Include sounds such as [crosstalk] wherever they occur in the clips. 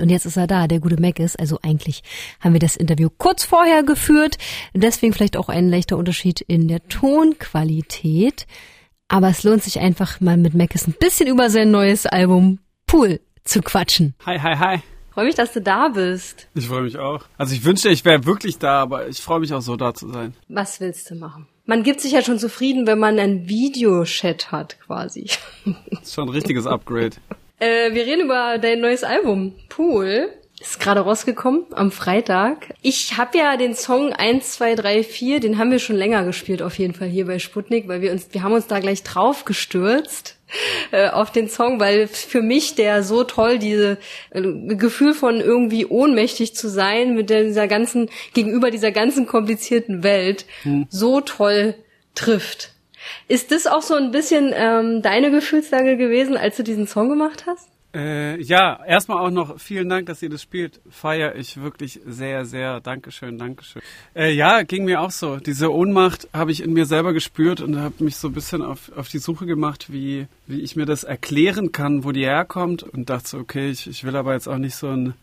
Und jetzt ist er da, der gute Mac ist. Also eigentlich haben wir das Interview kurz vorher geführt. Deswegen vielleicht auch ein leichter Unterschied in der Tonqualität. Aber es lohnt sich einfach mal mit Mackes ein bisschen über sein neues Album Pool zu quatschen. Hi, hi, hi. Freue mich, dass du da bist. Ich freue mich auch. Also ich wünschte, ich wäre wirklich da, aber ich freue mich auch so da zu sein. Was willst du machen? Man gibt sich ja schon zufrieden, wenn man einen Videochat hat, quasi. Das ist schon ein richtiges Upgrade. [laughs] Äh, wir reden über dein neues Album, Pool. Ist gerade rausgekommen am Freitag. Ich habe ja den Song 1, 2, 3, 4, den haben wir schon länger gespielt, auf jeden Fall hier bei Sputnik, weil wir uns, wir haben uns da gleich drauf gestürzt äh, auf den Song, weil für mich der so toll diese äh, Gefühl von irgendwie ohnmächtig zu sein mit dieser ganzen gegenüber dieser ganzen komplizierten Welt hm. so toll trifft. Ist das auch so ein bisschen ähm, deine Gefühlslage gewesen, als du diesen Song gemacht hast? Äh, ja, erstmal auch noch vielen Dank, dass ihr das spielt. Feier ich wirklich sehr, sehr. Dankeschön, Dankeschön. Äh, ja, ging mir auch so. Diese Ohnmacht habe ich in mir selber gespürt und habe mich so ein bisschen auf, auf die Suche gemacht, wie, wie ich mir das erklären kann, wo die herkommt und dachte so, okay, ich, ich will aber jetzt auch nicht so ein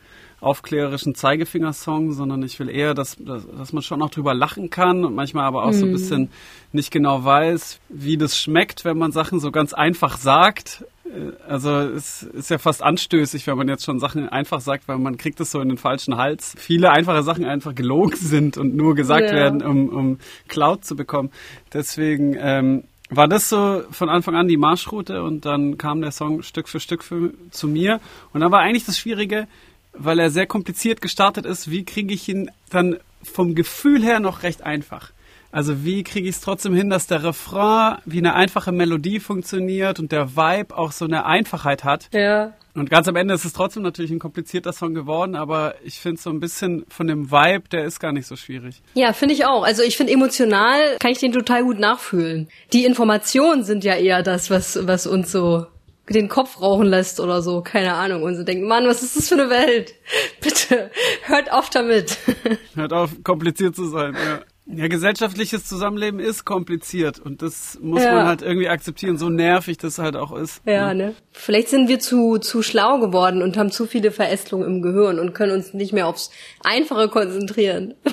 aufklärerischen Zeigefingersong, sondern ich will eher, dass, dass, dass man schon noch drüber lachen kann und manchmal aber auch mm. so ein mhm. bisschen nicht genau weiß, wie das schmeckt, wenn man Sachen so ganz einfach sagt. Äh, also es ist ja fast anstößig, wenn man jetzt schon Sachen einfach sagt, weil man kriegt es so in den falschen Hals. Viele einfache Sachen einfach gelogen [laughs] sind und nur gesagt ja. werden, um, um Cloud zu bekommen. Deswegen ähm, war das so von Anfang an die Marschroute und dann kam der Song Stück für Stück für, zu mir. Und dann war eigentlich das Schwierige, weil er sehr kompliziert gestartet ist, wie kriege ich ihn dann vom Gefühl her noch recht einfach? Also wie kriege ich es trotzdem hin, dass der Refrain wie eine einfache Melodie funktioniert und der Vibe auch so eine Einfachheit hat? Ja. Und ganz am Ende ist es trotzdem natürlich ein komplizierter Song geworden, aber ich finde so ein bisschen von dem Vibe, der ist gar nicht so schwierig. Ja, finde ich auch. Also ich finde emotional kann ich den total gut nachfühlen. Die Informationen sind ja eher das, was, was uns so den Kopf rauchen lässt oder so, keine Ahnung, und so denkt, Mann, was ist das für eine Welt? [laughs] Bitte, hört auf damit. [laughs] Hört auf, kompliziert zu sein, ja. Ja, gesellschaftliches Zusammenleben ist kompliziert und das muss ja. man halt irgendwie akzeptieren, so nervig das halt auch ist. Ja, ne? Vielleicht sind wir zu, zu schlau geworden und haben zu viele Verästelungen im Gehirn und können uns nicht mehr aufs Einfache konzentrieren. [laughs]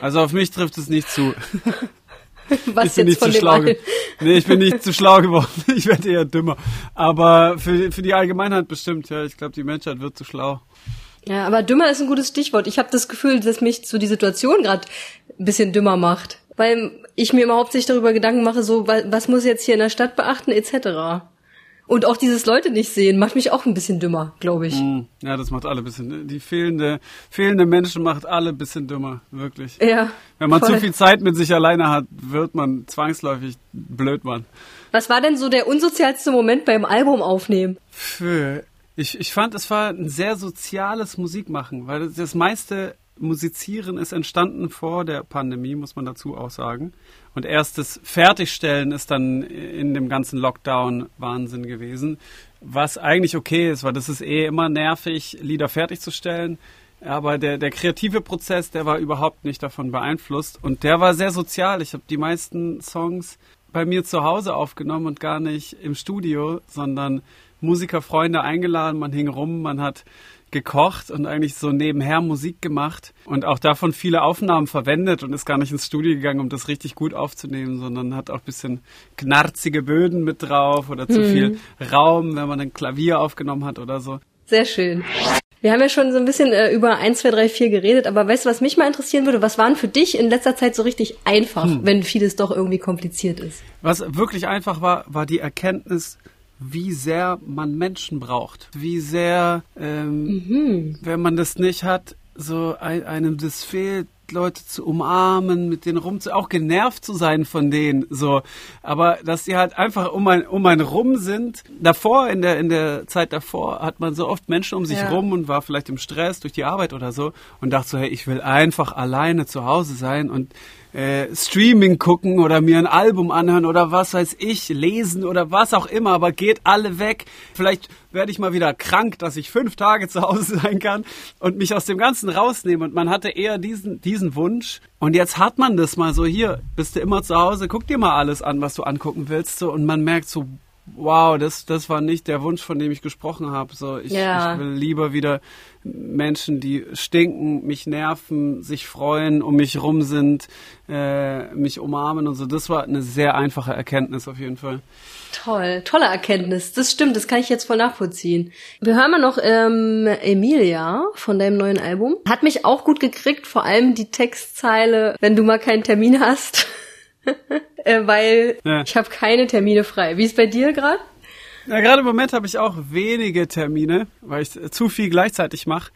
Also auf mich trifft es nicht zu. [laughs] Was ich bin nicht zu schlau geworden. Nee, ich bin nicht zu schlau geworden. [laughs] Ich werde eher dümmer. Aber für, für die Allgemeinheit bestimmt, ja. Ich glaube, die Menschheit wird zu schlau. Ja, aber dümmer ist ein gutes Stichwort. Ich habe das Gefühl, dass mich so die Situation gerade ein bisschen dümmer macht. Weil ich mir überhaupt nicht darüber Gedanken mache, so, was muss ich jetzt hier in der Stadt beachten, etc. Und auch dieses Leute nicht sehen, macht mich auch ein bisschen dümmer, glaube ich. Mm, ja, das macht alle ein bisschen. Die fehlende, fehlende Menschen macht alle ein bisschen dümmer, wirklich. Ja. Wenn man voll. zu viel Zeit mit sich alleine hat, wird man zwangsläufig blöd, Mann. Was war denn so der unsozialste Moment beim Album aufnehmen? Für, ich, ich fand, es war ein sehr soziales Musikmachen, weil das meiste Musizieren ist entstanden vor der Pandemie, muss man dazu auch sagen. Und erst das Fertigstellen ist dann in dem ganzen Lockdown Wahnsinn gewesen. Was eigentlich okay ist, weil das ist eh immer nervig, Lieder fertigzustellen. Aber der, der kreative Prozess, der war überhaupt nicht davon beeinflusst. Und der war sehr sozial. Ich habe die meisten Songs bei mir zu Hause aufgenommen und gar nicht im Studio, sondern Musikerfreunde eingeladen. Man hing rum, man hat gekocht und eigentlich so nebenher Musik gemacht und auch davon viele Aufnahmen verwendet und ist gar nicht ins Studio gegangen, um das richtig gut aufzunehmen, sondern hat auch ein bisschen knarzige Böden mit drauf oder zu mhm. viel Raum, wenn man ein Klavier aufgenommen hat oder so. Sehr schön. Wir haben ja schon so ein bisschen äh, über 1, 2, 3, 4 geredet, aber weißt du, was mich mal interessieren würde? Was waren für dich in letzter Zeit so richtig einfach, hm. wenn vieles doch irgendwie kompliziert ist? Was wirklich einfach war, war die Erkenntnis, wie sehr man Menschen braucht, wie sehr, ähm, mhm. wenn man das nicht hat, so ein, einem das fehlt, Leute zu umarmen, mit denen rumzu, auch genervt zu sein von denen, so. Aber dass die halt einfach um ein, um ein rum sind. Davor, in der, in der Zeit davor, hat man so oft Menschen um sich ja. rum und war vielleicht im Stress durch die Arbeit oder so und dachte so, hey, ich will einfach alleine zu Hause sein und äh, Streaming gucken oder mir ein Album anhören oder was weiß ich, lesen oder was auch immer, aber geht alle weg. Vielleicht werde ich mal wieder krank, dass ich fünf Tage zu Hause sein kann und mich aus dem Ganzen rausnehmen. Und man hatte eher diesen, diesen Wunsch. Und jetzt hat man das mal so hier, bist du immer zu Hause, guck dir mal alles an, was du angucken willst. So, und man merkt so, wow, das, das war nicht der Wunsch, von dem ich gesprochen habe. So, ich, Ja. ich will lieber wieder Menschen, die stinken, mich nerven, sich freuen, um mich rum sind, äh, mich umarmen und so. Das war eine sehr einfache Erkenntnis auf jeden Fall. Toll, tolle Erkenntnis. Das stimmt, das kann ich jetzt voll nachvollziehen. Wir hören mal noch ähm, Emilia von deinem neuen Album. Hat mich auch gut gekriegt, vor allem die Textzeile, wenn du mal keinen Termin hast. [laughs] äh, weil Ja. ich habe keine Termine frei. Wie ist bei dir gerade? Ja, gerade im Moment habe ich auch wenige Termine, weil ich zu viel gleichzeitig mache.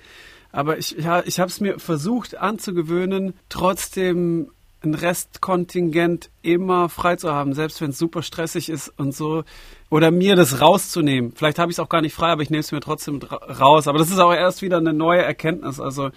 Aber ich, ja, ich habe es mir versucht anzugewöhnen, trotzdem ein Restkontingent immer frei zu haben, selbst wenn es super stressig ist und so. Oder mir das rauszunehmen. Vielleicht habe ich es auch gar nicht frei, aber ich nehme es mir trotzdem ra- raus. Aber das ist auch erst wieder eine neue Erkenntnis. Also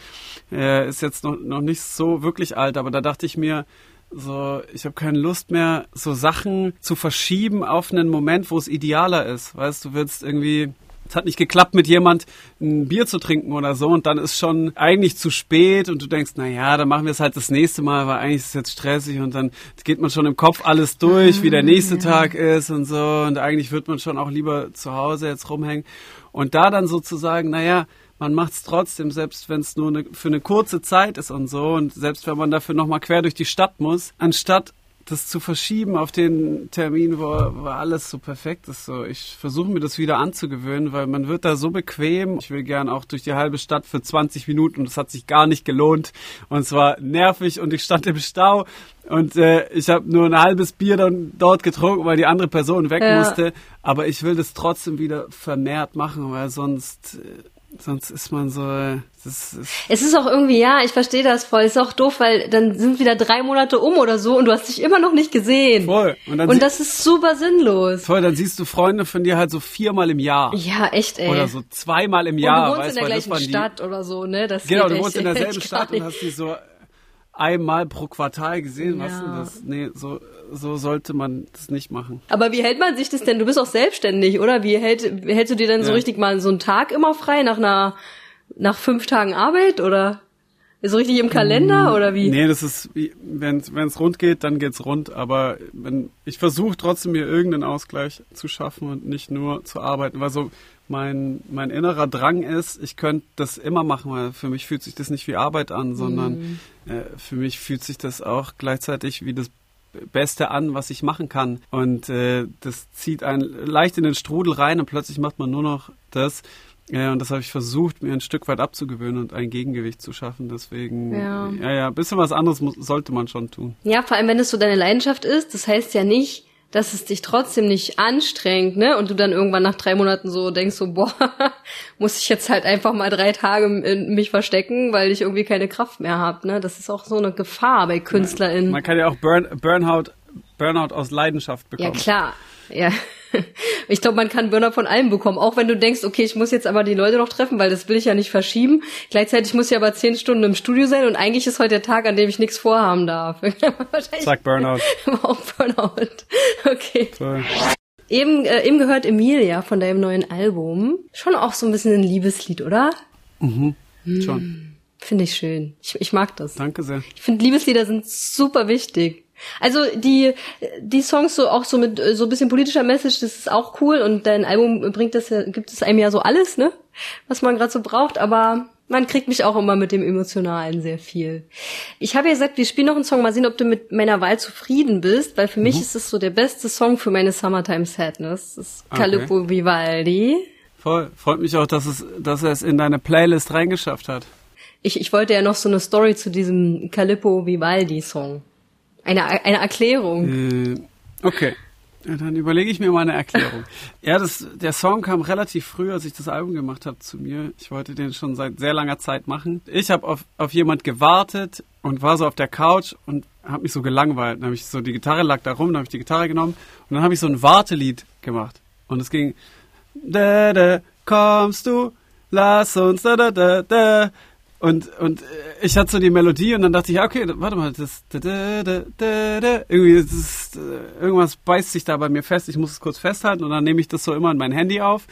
äh, ist jetzt noch, noch nicht so wirklich alt, aber da dachte ich mir, so, ich habe keine Lust mehr, so Sachen zu verschieben auf einen Moment, wo es idealer ist. Weißt du, willst irgendwie, es hat nicht geklappt, mit jemand ein Bier zu trinken oder so und dann ist schon eigentlich zu spät und du denkst, na ja, dann machen wir es halt das nächste Mal, weil eigentlich ist es jetzt stressig und dann geht man schon im Kopf alles durch, wie der nächste Tag ist und so und eigentlich wird man schon auch lieber zu Hause jetzt rumhängen und da dann sozusagen, naja, man macht es trotzdem, selbst wenn es nur eine, für eine kurze Zeit ist und so und selbst wenn man dafür nochmal quer durch die Stadt muss, anstatt das zu verschieben auf den Termin, wo, wo alles so perfekt ist. So, ich versuche mir das wieder anzugewöhnen, weil man wird da so bequem. Ich will gern auch durch die halbe Stadt für 20 Minuten und das hat sich gar nicht gelohnt. Und es war nervig und ich stand im Stau und äh, ich habe nur ein halbes Bier dann dort getrunken, weil die andere Person weg Ja. musste. Aber ich will das trotzdem wieder vermehrt machen, weil sonst, äh, sonst ist man so, das ist, Es ist auch irgendwie, ja, ich verstehe das voll. Es ist auch doof, weil dann sind wieder drei Monate um oder so und du hast dich immer noch nicht gesehen. voll. Und Und das ist super sinnlos. Toll, dann siehst du Freunde von dir halt so viermal im Jahr. Ja, echt, ey. Oder so zweimal im und Jahr. du wohnst weißt in der gleichen Stadt oder so, ne? Das Genau, du echt- wohnst in derselben Stadt und hast die so einmal pro Quartal gesehen. Was Ja. denn das? Nee, so, so sollte man das nicht machen. Aber wie hält man sich das denn? Du bist auch selbstständig, oder? Wie hält, hältst du dir denn so Ja. richtig mal so einen Tag immer frei nach einer, nach fünf Tagen Arbeit oder? So richtig im Kalender oder wie? Nee, das ist, wie- wenn es rund geht, dann geht's rund. Aber wenn, ich versuche trotzdem mir irgendeinen Ausgleich zu schaffen und nicht nur zu arbeiten, weil so mein, mein innerer Drang ist, ich könnte das immer machen, weil für mich fühlt sich das nicht wie Arbeit an, sondern äh, für mich fühlt sich das auch gleichzeitig wie das Beste an, was ich machen kann. Und äh, das zieht einen leicht in den Strudel rein und plötzlich macht man nur noch das. Ja, und das habe ich versucht, mir ein Stück weit abzugewöhnen und ein Gegengewicht zu schaffen. Deswegen, Ja. ja, ja, ein bisschen was anderes muss, sollte man schon tun. Ja, vor allem wenn es so deine Leidenschaft ist, das heißt ja nicht, dass es dich trotzdem nicht anstrengt, ne? Und du dann irgendwann nach drei Monaten so denkst so, boah, [laughs] muss ich jetzt halt einfach mal drei Tage in mich verstecken, weil ich irgendwie keine Kraft mehr habe, ne? Das ist auch so eine Gefahr bei KünstlerInnen. Man kann ja auch Burn, Burnout, Burnout aus Leidenschaft Ja, bekommen. klar. Ja. [laughs] Ich glaube, man kann Burnout von allem bekommen. Auch wenn du denkst, okay, ich muss jetzt aber die Leute noch treffen, weil das will ich ja nicht verschieben. Gleichzeitig muss ich aber zehn Stunden im Studio sein und eigentlich ist heute der Tag, an dem ich nichts vorhaben darf. [laughs] Zack, Burnout. [laughs] auch Burnout. Okay. Toll. Eben, äh, eben gehört Emilia von deinem neuen Album. Schon auch so ein bisschen ein Liebeslied, oder? Schon. Finde ich schön. Ich, ich mag das. Danke sehr. Ich finde, Liebeslieder sind super wichtig. Also die die Songs so auch so mit äh, so ein bisschen politischer Message, das ist auch cool und dein Album bringt das ja, gibt es einem ja so alles, ne, was man gerade so braucht. Aber man kriegt mich auch immer mit dem Emotionalen sehr viel. Ich habe ja gesagt, wir spielen noch einen Song, mal sehen, ob du mit meiner Wahl zufrieden bist, weil für mich ist es so der beste Song für meine Summertime Sadness. Das ist Okay. Calippo Vivaldi. Voll. Freut mich auch, dass es, dass er es in deine Playlist reingeschafft hat. Ich, ich wollte ja noch so eine Story zu diesem Calippo Vivaldi Song. Eine, eine Erklärung. Äh, okay. Ja, dann überlege ich mir mal eine Erklärung. ja, das, der Song kam relativ früh, als ich das Album gemacht habe, zu mir. Ich wollte den schon seit sehr langer Zeit machen. Ich habe auf, auf jemand gewartet und war so auf der Couch und habe mich so gelangweilt. Dann habe ich so, die Gitarre lag da rum, dann habe ich die Gitarre genommen und dann habe ich so ein Wartelied gemacht. Und es ging, da, da, kommst du, lass uns, da, da, da, da. Und, und äh, ich hatte so die Melodie und dann dachte ich, ja, okay, warte mal, das, da, da, da, irgendwie, das äh, irgendwas beißt sich da bei mir fest, ich muss es kurz festhalten und dann nehme ich das so immer in mein Handy auf.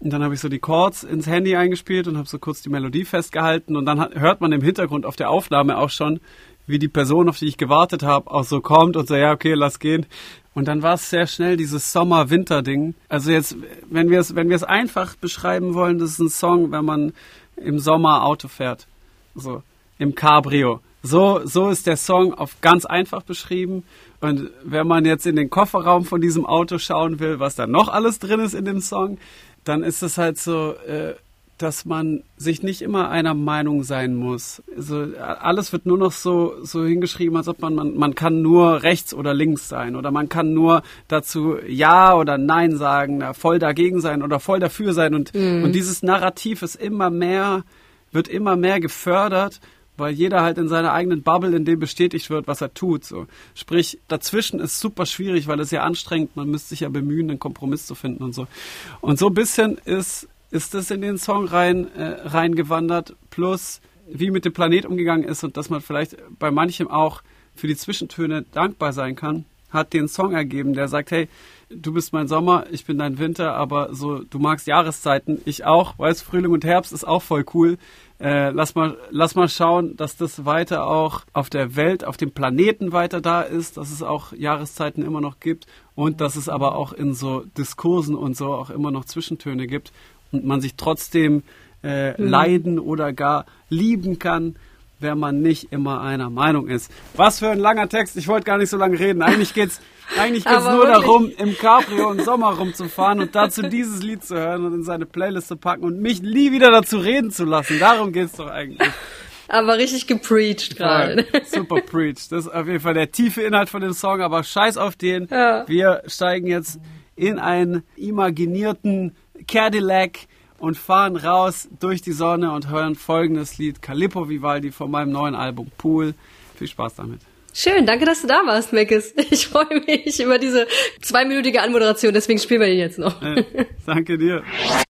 Und dann habe ich so die Chords ins Handy eingespielt und habe so kurz die Melodie festgehalten und dann hat, hört man im Hintergrund auf der Aufnahme auch schon, wie die Person, auf die ich gewartet habe, auch so kommt und so, ja, okay, lass gehen. Und dann war es sehr schnell dieses Sommer-Winter-Ding. Also jetzt, wenn wir es, wenn wir es einfach beschreiben wollen, das ist ein Song, wenn man im Sommer Auto fährt. So, im Cabrio. So, so ist der Song auf ganz einfach beschrieben. Und wenn man jetzt in den Kofferraum von diesem Auto schauen will, was da noch alles drin ist in dem Song, dann ist es halt so, äh, dass man sich nicht immer einer Meinung sein muss. Also alles wird nur noch so, so hingeschrieben, als ob man, man, man kann nur rechts oder links sein oder man kann nur dazu Ja oder Nein sagen, voll dagegen sein oder voll dafür sein und, mhm. und dieses Narrativ ist immer mehr, wird immer mehr gefördert weil jeder halt in seiner eigenen Bubble, in dem bestätigt wird, was er tut. So. Sprich, dazwischen ist super schwierig, weil es ja anstrengend, man müsste sich ja bemühen, einen Kompromiss zu finden und so. Und so ein bisschen ist ist das in den Song rein äh, reingewandert, plus wie mit dem Planet umgegangen ist und dass man vielleicht bei manchem auch für die Zwischentöne dankbar sein kann, hat den Song ergeben, der sagt, hey, du bist mein Sommer, ich bin dein Winter, aber so, du magst Jahreszeiten, ich auch, weißt, Frühling und Herbst ist auch voll cool. Äh, lass mal, lass mal schauen, dass das weiter auch auf der Welt, auf dem Planeten weiter da ist, dass es auch Jahreszeiten immer noch gibt und dass es aber auch in so Diskursen und so auch immer noch Zwischentöne gibt und man sich trotzdem äh, mhm. leiden oder gar lieben kann, wenn man nicht immer einer Meinung ist. Was für ein langer Text. Ich wollte gar nicht so lange reden. Eigentlich geht's [laughs] eigentlich geht's nur wirklich? darum, im Cabrio im Sommer rumzufahren und dazu dieses Lied zu hören und in seine Playlist zu packen und mich nie wieder dazu reden zu lassen. Darum geht's doch eigentlich. [laughs] Aber richtig gepreached gerade. [laughs] super preached. Das ist auf jeden Fall der tiefe Inhalt von dem Song, aber scheiß auf den. Ja. Wir steigen jetzt in einen imaginierten Cadillac und fahren raus durch die Sonne und hören folgendes Lied Calippo Vivaldi von meinem neuen Album Pool. Viel Spaß damit. Schön, danke, dass du da warst, Meckes. [laughs] Ich freue mich über diese zweiminütige Anmoderation, deswegen spielen wir ihn jetzt noch. Äh, danke dir. [laughs]